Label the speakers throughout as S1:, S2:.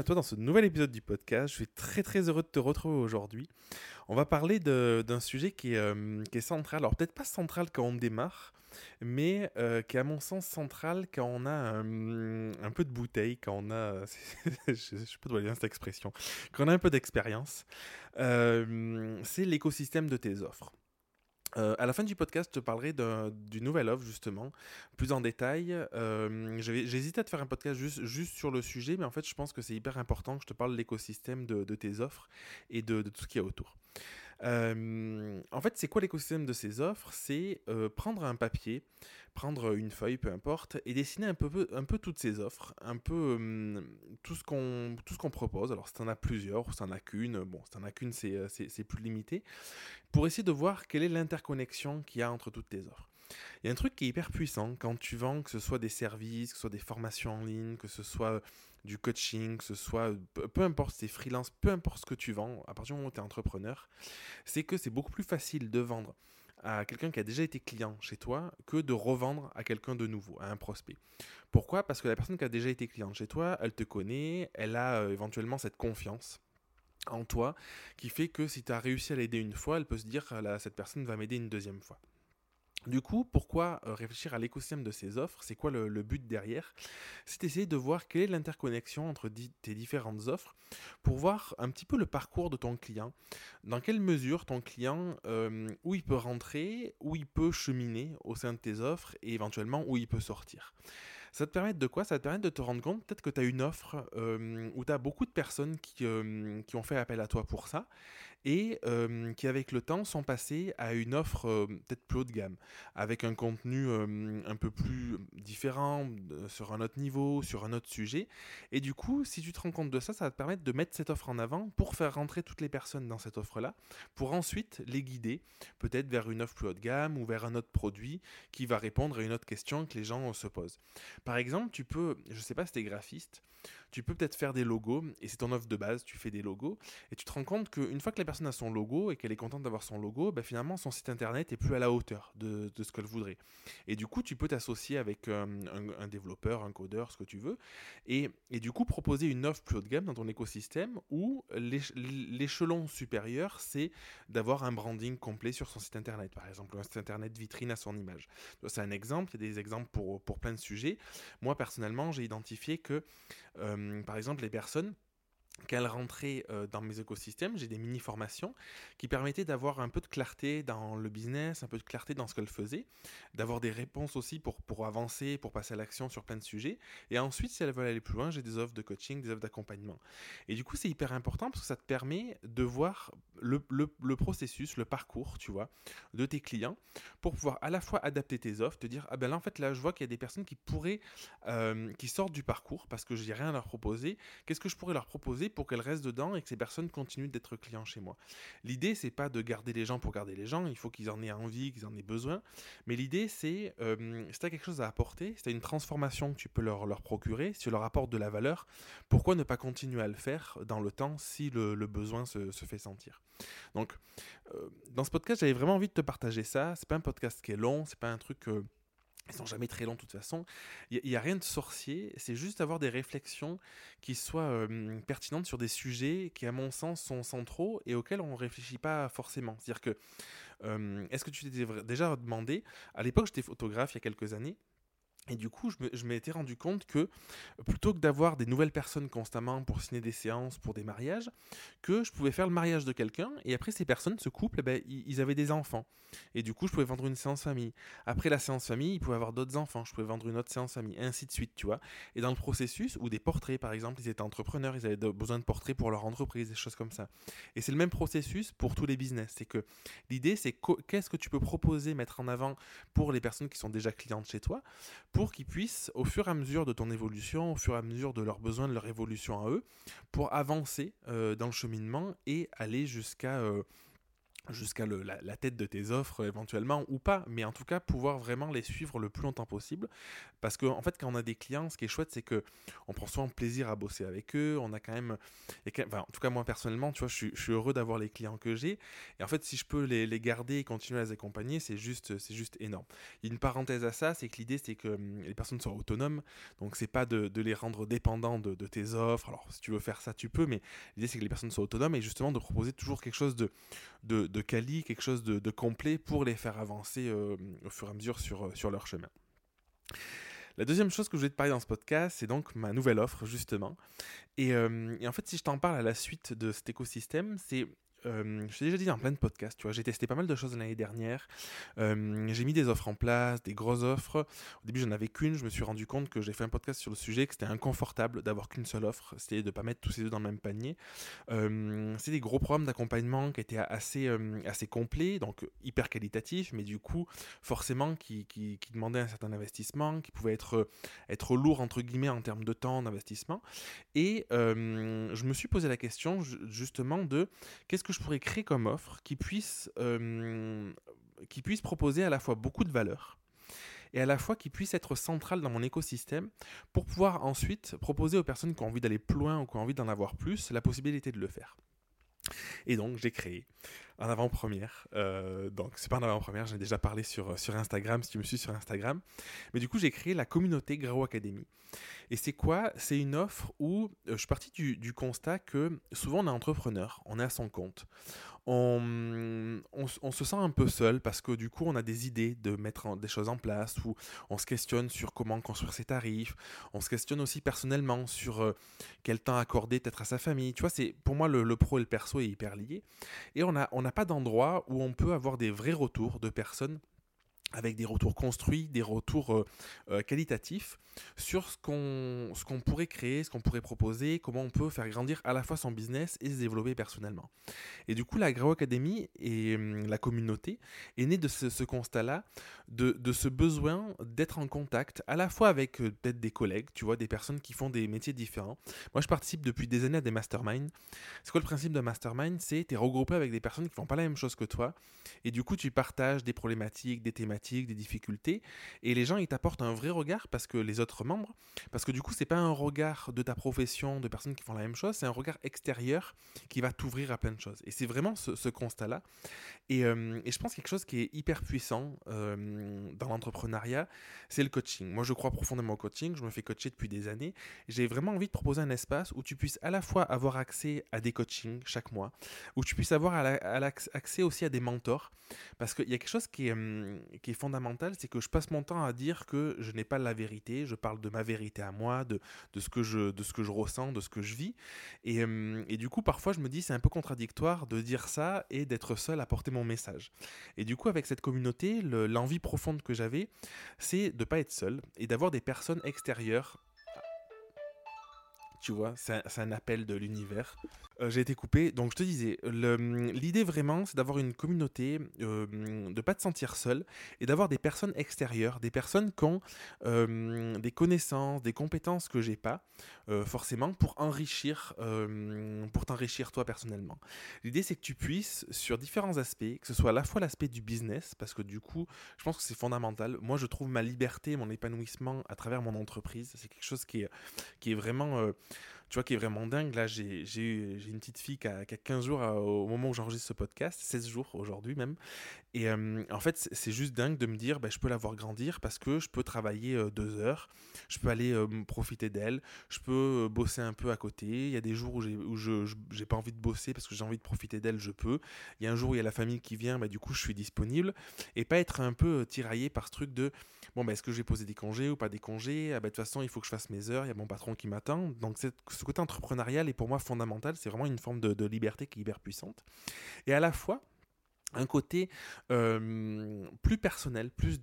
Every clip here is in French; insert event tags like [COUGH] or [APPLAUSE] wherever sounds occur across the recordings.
S1: à toi dans ce nouvel épisode du podcast. Je suis très très heureux de te retrouver aujourd'hui. On va parler d'un sujet qui est, euh, qui est, central. Alors peut-être pas central quand on démarre, mais euh, qui est à mon sens central quand on a un, peu de bouteille, quand on a... [LAUGHS] je sais pas d'où cette expression. Quand on a un peu d'expérience. Euh, c'est l'écosystème de tes offres. Euh, à la fin du podcast, je te parlerai d'une nouvelle offre, justement, plus en détail. Euh, J'hésitais à te faire un podcast juste, juste, sur le sujet, mais en fait, je pense que c'est hyper important que je te parle de l'écosystème de, tes offres et de, de tout ce qu'il y a autour. En fait, c'est quoi l'écosystème de ces offres? C'est prendre un papier, prendre une feuille, peu importe, et dessiner un peu, un peu toutes ces offres, un peu tout ce qu'on propose. Alors, si tu en as plusieurs, ou si tu en as qu'une, bon, si tu en as qu'une, c'est plus limité, pour essayer de voir quelle est l'interconnexion qu'il y a entre toutes tes offres. Il y a un truc qui est hyper puissant quand tu vends, que ce soit des services, que ce soit des formations en ligne, que ce soit du coaching, ce soit, peu importe, c'est freelance, peu importe ce que tu vends, à partir du moment où tu es entrepreneur, c'est que c'est beaucoup plus facile de vendre à quelqu'un qui a déjà été client chez toi que de revendre à quelqu'un de nouveau, à un prospect. Pourquoi? Parce que la personne qui a déjà été cliente chez toi, elle te connaît, elle a euh, éventuellement cette confiance en toi qui fait que si tu as réussi à l'aider une fois, elle peut se dire cette personne va m'aider une deuxième fois. Du coup, pourquoi euh, réfléchir à l'écosystème de ces offres? C'est quoi le, but derrière? C'est d'essayer de voir quelle est l'interconnexion entre tes différentes offres pour voir un petit peu le parcours de ton client. Dans quelle mesure ton client, euh, où il peut rentrer, où il peut cheminer au sein de tes offres et éventuellement où il peut sortir? Ça te permet de quoi? Ça te permet de te rendre compte peut-être que tu as une offre euh, où tu as beaucoup de personnes qui, qui ont fait appel à toi pour ça et qui avec le temps sont passés à une offre peut-être plus haut de gamme, avec un contenu un peu plus différent, sur un autre niveau, sur un autre sujet. Et du coup, si tu te rends compte de ça, ça va te permettre de mettre cette offre en avant pour faire rentrer toutes les personnes dans cette offre-là, pour ensuite les guider peut-être vers une offre plus haut de gamme ou vers un autre produit qui va répondre à une autre question que les gens se posent. Par exemple, tu peux, je ne sais pas si tu es graphiste, tu peux peut-être faire des logos, et c'est ton offre de base, tu fais des logos, et tu te rends compte qu'une fois que la personne a son logo et qu'elle est contente d'avoir son logo, bah, finalement son site internet est plus à la hauteur de, ce qu'elle voudrait. Et du coup, tu peux t'associer avec euh, un, développeur, un codeur, ce que tu veux, et, et, du coup proposer une offre plus haut de gamme dans ton écosystème où l'échelon supérieur, c'est d'avoir un branding complet sur son site internet, par exemple, un site internet vitrine à son image. C'est un exemple, il y a des exemples pour, pour plein de sujets. Moi, personnellement, j'ai identifié que euh, par exemple, les personnes qu'elle rentrait euh, dans mes écosystèmes, j'ai des mini-formations qui permettaient d'avoir un peu de clarté dans le business, un peu de clarté dans ce qu'elle faisait, d'avoir des réponses aussi pour, pour avancer, pour passer à l'action sur plein de sujets. Et ensuite, si elles veulent aller plus loin, j'ai des offres de coaching, des offres d'accompagnement. Et du coup, c'est hyper important parce que ça te permet de voir le, le, processus, le parcours, tu vois, de tes clients pour pouvoir à la fois adapter tes offres, te dire, ah ben là, en fait, là, je vois qu'il y a des personnes qui pourraient, euh, qui sortent du parcours parce que je n'ai rien à leur proposer. Qu'est-ce que je pourrais leur proposer pour qu'elles restent dedans et que ces personnes continuent d'être clients chez moi. L'idée, c'est pas de garder les gens pour garder les gens, il faut qu'ils en aient envie, qu'ils en aient besoin. Mais l'idée, c'est euh, si tu as quelque chose à apporter, si tu as une transformation que tu peux leur, leur procurer, si tu leur apportes de la valeur, pourquoi ne pas continuer à le faire dans le temps si le, besoin se, fait sentir? Donc, euh, dans ce podcast, j'avais vraiment envie de te partager ça. C'est pas un podcast qui est long, c'est pas un truc. Euh, ils sont jamais très longs de toute façon. Il n'y a, rien de sorcier, c'est juste avoir des réflexions qui soient euh, pertinentes sur des sujets qui, à mon sens, sont centraux et auxquels on ne réfléchit pas forcément. C'est-à-dire que, euh, est-ce que tu t'es déjà demandé, à l'époque j'étais photographe il y a quelques années, et du coup, je m'étais rendu compte que plutôt que d'avoir des nouvelles personnes constamment pour signer des séances, pour des mariages, que je pouvais faire le mariage de quelqu'un et après ces personnes, ce couple, eh ben, ils avaient des enfants. Et du coup, je pouvais vendre une séance famille. Après la séance famille, ils pouvaient avoir d'autres enfants, je pouvais vendre une autre séance famille, ainsi de suite, tu vois. Et dans le processus, ou des portraits par exemple, ils étaient entrepreneurs, ils avaient besoin de portraits pour leur entreprise, des choses comme ça. Et c'est le même processus pour tous les business. C'est que l'idée, c'est qu'est-ce que tu peux proposer, mettre en avant pour les personnes qui sont déjà clientes chez toi pour qu'ils puissent, au fur et à mesure de ton évolution, au fur et à mesure de leurs besoins, de leur évolution à eux, pour avancer euh, dans le cheminement et aller jusqu'à... Euh, jusqu'à la, tête de tes offres éventuellement ou pas, mais en tout cas pouvoir vraiment les suivre le plus longtemps possible. Parce que en fait, quand on a des clients, ce qui est chouette, c'est que on prend souvent plaisir à bosser avec eux. On a quand même, en tout cas moi personnellement, tu vois, je suis, heureux d'avoir les clients que j'ai. Et en fait, si je peux les, garder et continuer à les accompagner, c'est juste, juste énorme. Une parenthèse à ça, c'est que l'idée c'est que hum, les personnes soient autonomes, donc c'est pas de, les rendre dépendants de, tes offres. Alors si tu veux faire ça, tu peux, mais l'idée c'est que les personnes soient autonomes et justement de proposer toujours quelque chose de, de quali, quelque chose de, complet pour les faire avancer euh, au fur et à mesure sur, euh, sur leur chemin. La deuxième chose que je voulais te parler dans ce podcast, c'est donc ma nouvelle offre, justement. Et, euh, et en fait, si je t'en parle à la suite de cet écosystème, c'est euh, je t'ai déjà dit dans plein de podcasts, tu vois, j'ai testé pas mal de choses l'année dernière. J'ai mis des offres en place, des grosses offres. Au début, j'en avais qu'une. Je me suis rendu compte que j'ai fait un podcast sur le sujet, que c'était inconfortable d'avoir qu'une seule offre. C'était de pas mettre tous ces deux dans le même panier. Euh, c'est des gros programmes d'accompagnement qui étaient assez, assez complets, donc hyper qualitatifs, mais du coup, forcément, qui, qui, qui demandaient un certain investissement, qui pouvaient être, être lourds, entre guillemets, en termes de temps d'investissement. Et je me suis posé la question, justement, de qu'est-ce que je pourrais créer comme offre qui puisse, euh, qui puisse proposer à la fois beaucoup de valeur et à la fois qui puisse être centrale dans mon écosystème pour pouvoir ensuite proposer aux personnes qui ont envie d'aller plus loin ou qui ont envie d'en avoir plus la possibilité de le faire. Et donc j'ai créé en avant-première. Euh, donc c'est pas en avant-première, j'en ai déjà parlé sur, sur Instagram si tu me suis sur Instagram. Mais du coup j'ai créé la communauté Grau Academy. Et c'est quoi? C'est une offre où euh, je suis parti du, constat que souvent on est entrepreneur, on est à son compte. On, on, se sent un peu seul parce que du coup on a des idées de mettre des choses en place ou on se questionne sur comment construire ses tarifs. On se questionne aussi personnellement sur euh, quel temps accorder peut-être à sa famille. Tu vois, c'est pour moi le, le, pro et le perso est hyper lié. Et on a, on a pas d'endroit où on peut avoir des vrais retours de personnes avec des retours construits, des retours euh, euh, qualitatifs sur ce qu'on ce pourrait créer, ce qu'on pourrait proposer, comment on peut faire grandir à la fois son business et se développer personnellement. Et du coup, la Grau Academy et hum, la communauté est née de ce, constat-là, de, de, ce besoin d'être en contact à la fois avec euh, peut-être des collègues, tu vois, des personnes qui font des métiers différents. Moi, je participe depuis des années à des masterminds. C'est quoi le principe d'un mastermind? C'est tu es regroupé avec des personnes qui font pas la même chose que toi et du coup, tu partages des problématiques, des thématiques des difficultés, et les gens ils t'apportent un vrai regard parce que les autres membres, parce que du coup c'est pas un regard de ta profession, de personnes qui font la même chose, c'est un regard extérieur qui va t'ouvrir à plein de choses. Et c'est vraiment ce, constat-là. Et, euh, et, je pense quelque chose qui est hyper puissant euh, dans l'entrepreneuriat, c'est le coaching. Moi je crois profondément au coaching, je me fais coacher depuis des années. J'ai vraiment envie de proposer un espace où tu puisses à la fois avoir accès à des coachings chaque mois, où tu puisses avoir accès aussi à des mentors, parce qu'il y a quelque chose qui est, hum, qui qui fondamental, c'est que je passe mon temps à dire que je n'ai pas la vérité, je parle de ma vérité à moi, de, de, ce, que je, de ce que je ressens, de ce que je vis. Et, euh, et du coup, parfois, je me dis, c'est un peu contradictoire de dire ça et d'être seul à porter mon message. Et du coup, avec cette communauté, l'envie profonde que j'avais, c'est de ne pas être seul et d'avoir des personnes extérieures tu vois, c'est un, appel de l'univers. Euh, j'ai été coupé, donc je te disais, l'idée vraiment, c'est d'avoir une communauté, euh, de ne pas te sentir seul, et d'avoir des personnes extérieures, des personnes qui ont euh, des connaissances, des compétences que j'ai pas, forcément, pour enrichir, pour t'enrichir toi personnellement. L'idée, c'est que tu puisses, sur différents aspects, que ce soit à la fois l'aspect du business, parce que du coup, je pense que c'est fondamental. Moi, je trouve ma liberté, mon épanouissement à travers mon entreprise, c'est quelque chose qui est, qui est vraiment tu vois, qui est vraiment dingue. Là, j'ai une petite fille qui a, 15 jours au moment où j'enregistre ce podcast, 16 jours aujourd'hui même. Et en fait, c'est juste dingue de me dire, bah, je peux la voir grandir parce que je peux travailler deux heures, je peux aller profiter d'elle, je peux bosser un peu à côté. Il y a des jours où, où je n'ai pas envie de bosser parce que j'ai envie de profiter d'elle, je peux. Il y a un jour où il y a la famille qui vient, bah, du coup, je suis disponible. Et pas être un peu tiraillé par ce truc de, bon, bah, est-ce que j'ai posé des congés ou pas des congés? Ah, bah, De toute façon, il faut que je fasse mes heures, il y a mon patron qui m'attend. Donc, ce côté entrepreneurial est pour moi fondamental. C'est vraiment une forme de liberté qui est hyper puissante. Et à la fois, un côté euh, plus personnel, plus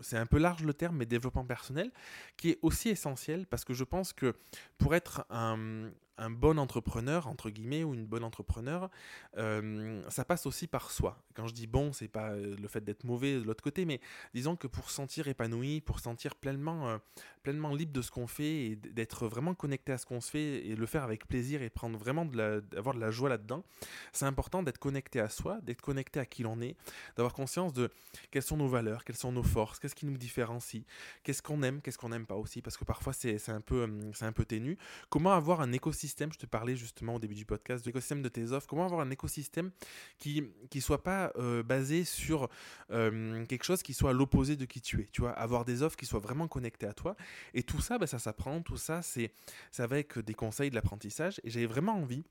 S1: c'est un peu large le terme, mais développement personnel, qui est aussi essentiel parce que je pense que pour être un, un bon entrepreneur, entre guillemets, ou une bonne entrepreneur, euh, ça passe aussi par soi. Quand je dis bon, c'est pas euh, le fait d'être mauvais de l'autre côté, mais disons que pour sentir épanoui, pour sentir pleinement, pleinement libre de ce qu'on fait et d'être vraiment connecté à ce qu'on se fait et le faire avec plaisir et prendre vraiment de la, avoir de la joie là-dedans, c'est important d'être connecté à soi, d'être connecté à qui l'on est, d'avoir conscience de quelles sont nos valeurs, quelles sont nos forces, qu'est-ce qui nous différencie, qu'est-ce qu'on aime, qu'est-ce qu'on n'aime pas aussi, parce que parfois c'est un, hum, un peu ténu. Comment avoir un écosystème, je te parlais justement au début du podcast, l'écosystème de tes offres, comment avoir un écosystème qui ne soit pas euh, basé sur euh, quelque chose qui soit à l'opposé de qui tu es, tu vois, avoir des offres qui soient vraiment connectées à toi. Et tout ça, bah, ça s'apprend, tout ça, c'est avec des conseils de l'apprentissage. Et j'avais vraiment envie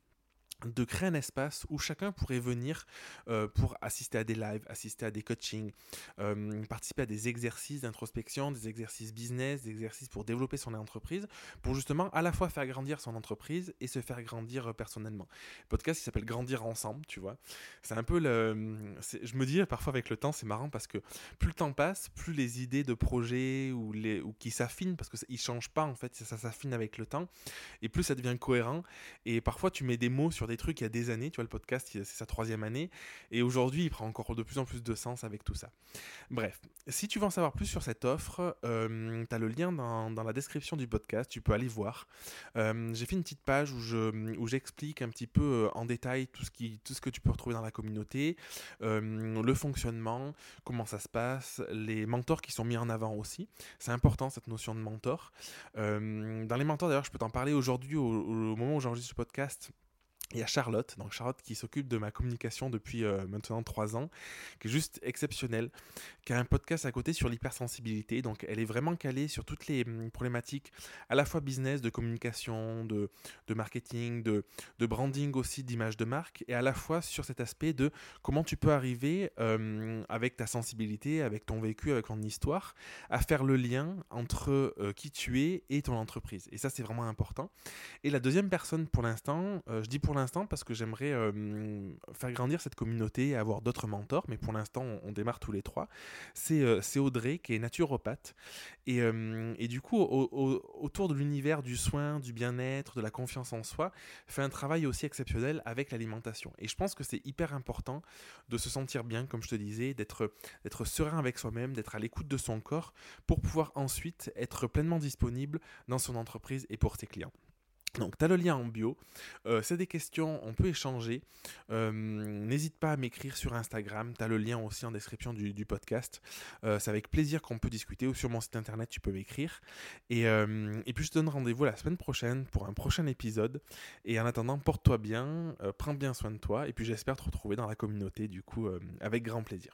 S1: de créer un espace où chacun pourrait venir euh, pour assister à des lives, assister à des coachings, euh, participer à des exercices d'introspection, des exercices business, des exercices pour développer son entreprise, pour justement à la fois faire grandir son entreprise et se faire grandir euh, personnellement. podcast qui s'appelle Grandir ensemble, tu vois. C'est un peu le... Je me dis parfois avec le temps, c'est marrant parce que plus le temps passe, plus les idées de projets ou, les, ou qui s'affinent, parce qu'ils ne changent pas en fait, ça s'affine avec le temps, et plus ça devient cohérent. Et parfois tu mets des mots sur des trucs il y a des années. Tu vois, le podcast, c'est sa troisième année. Et aujourd'hui, il prend encore de plus en plus de sens avec tout ça. Bref, si tu veux en savoir plus sur cette offre, euh, tu as le lien dans, dans, la description du podcast. Tu peux aller voir. Euh, j'ai fait une petite page où, je, où j'explique un petit peu euh, en détail tout ce, qui, tout ce que tu peux retrouver dans la communauté, le fonctionnement, comment ça se passe, les mentors qui sont mis en avant aussi. C'est important cette notion de mentor. dans les mentors, d'ailleurs, je peux t'en parler aujourd'hui au, au moment où j'enregistre ce podcast. Il y a Charlotte, donc Charlotte qui s'occupe de ma communication depuis euh, maintenant trois ans, qui est juste exceptionnelle, qui a un podcast à côté sur l'hypersensibilité. Donc elle est vraiment calée sur toutes les hum, problématiques, à la fois business, de communication, de, de marketing, de, de, branding aussi, d'image de marque, et à la fois sur cet aspect de comment tu peux arriver hum, avec ta sensibilité, avec ton vécu, avec ton histoire, à faire le lien entre euh, qui tu es et ton entreprise. Et ça c'est vraiment important. Et la deuxième personne pour l'instant, euh, je dis pour l'instant parce que j'aimerais faire grandir cette communauté et avoir d'autres mentors, mais pour l'instant on, démarre tous les trois. C'est euh, Audrey qui est naturopathe et, et du coup autour de l'univers du soin, du bien-être, de la confiance en soi, fait un travail aussi exceptionnel avec l'alimentation. Et je pense que c'est hyper important de se sentir bien, comme je te disais, d'être serein avec soi-même, d'être à l'écoute de son corps pour pouvoir ensuite être pleinement disponible dans son entreprise et pour ses clients. Donc, tu le lien en bio. Euh, c'est des questions, on peut échanger. Euh, n'hésite pas à m'écrire sur Instagram. Tu as le lien aussi en description du, podcast. Euh, c'est avec plaisir qu'on peut discuter. Ou sur mon site internet, tu peux m'écrire. Et, et, puis, je te donne rendez-vous la semaine prochaine pour un prochain épisode. Et en attendant, porte-toi bien, prends bien soin de toi. Et puis, j'espère te retrouver dans la communauté, du coup, avec grand plaisir.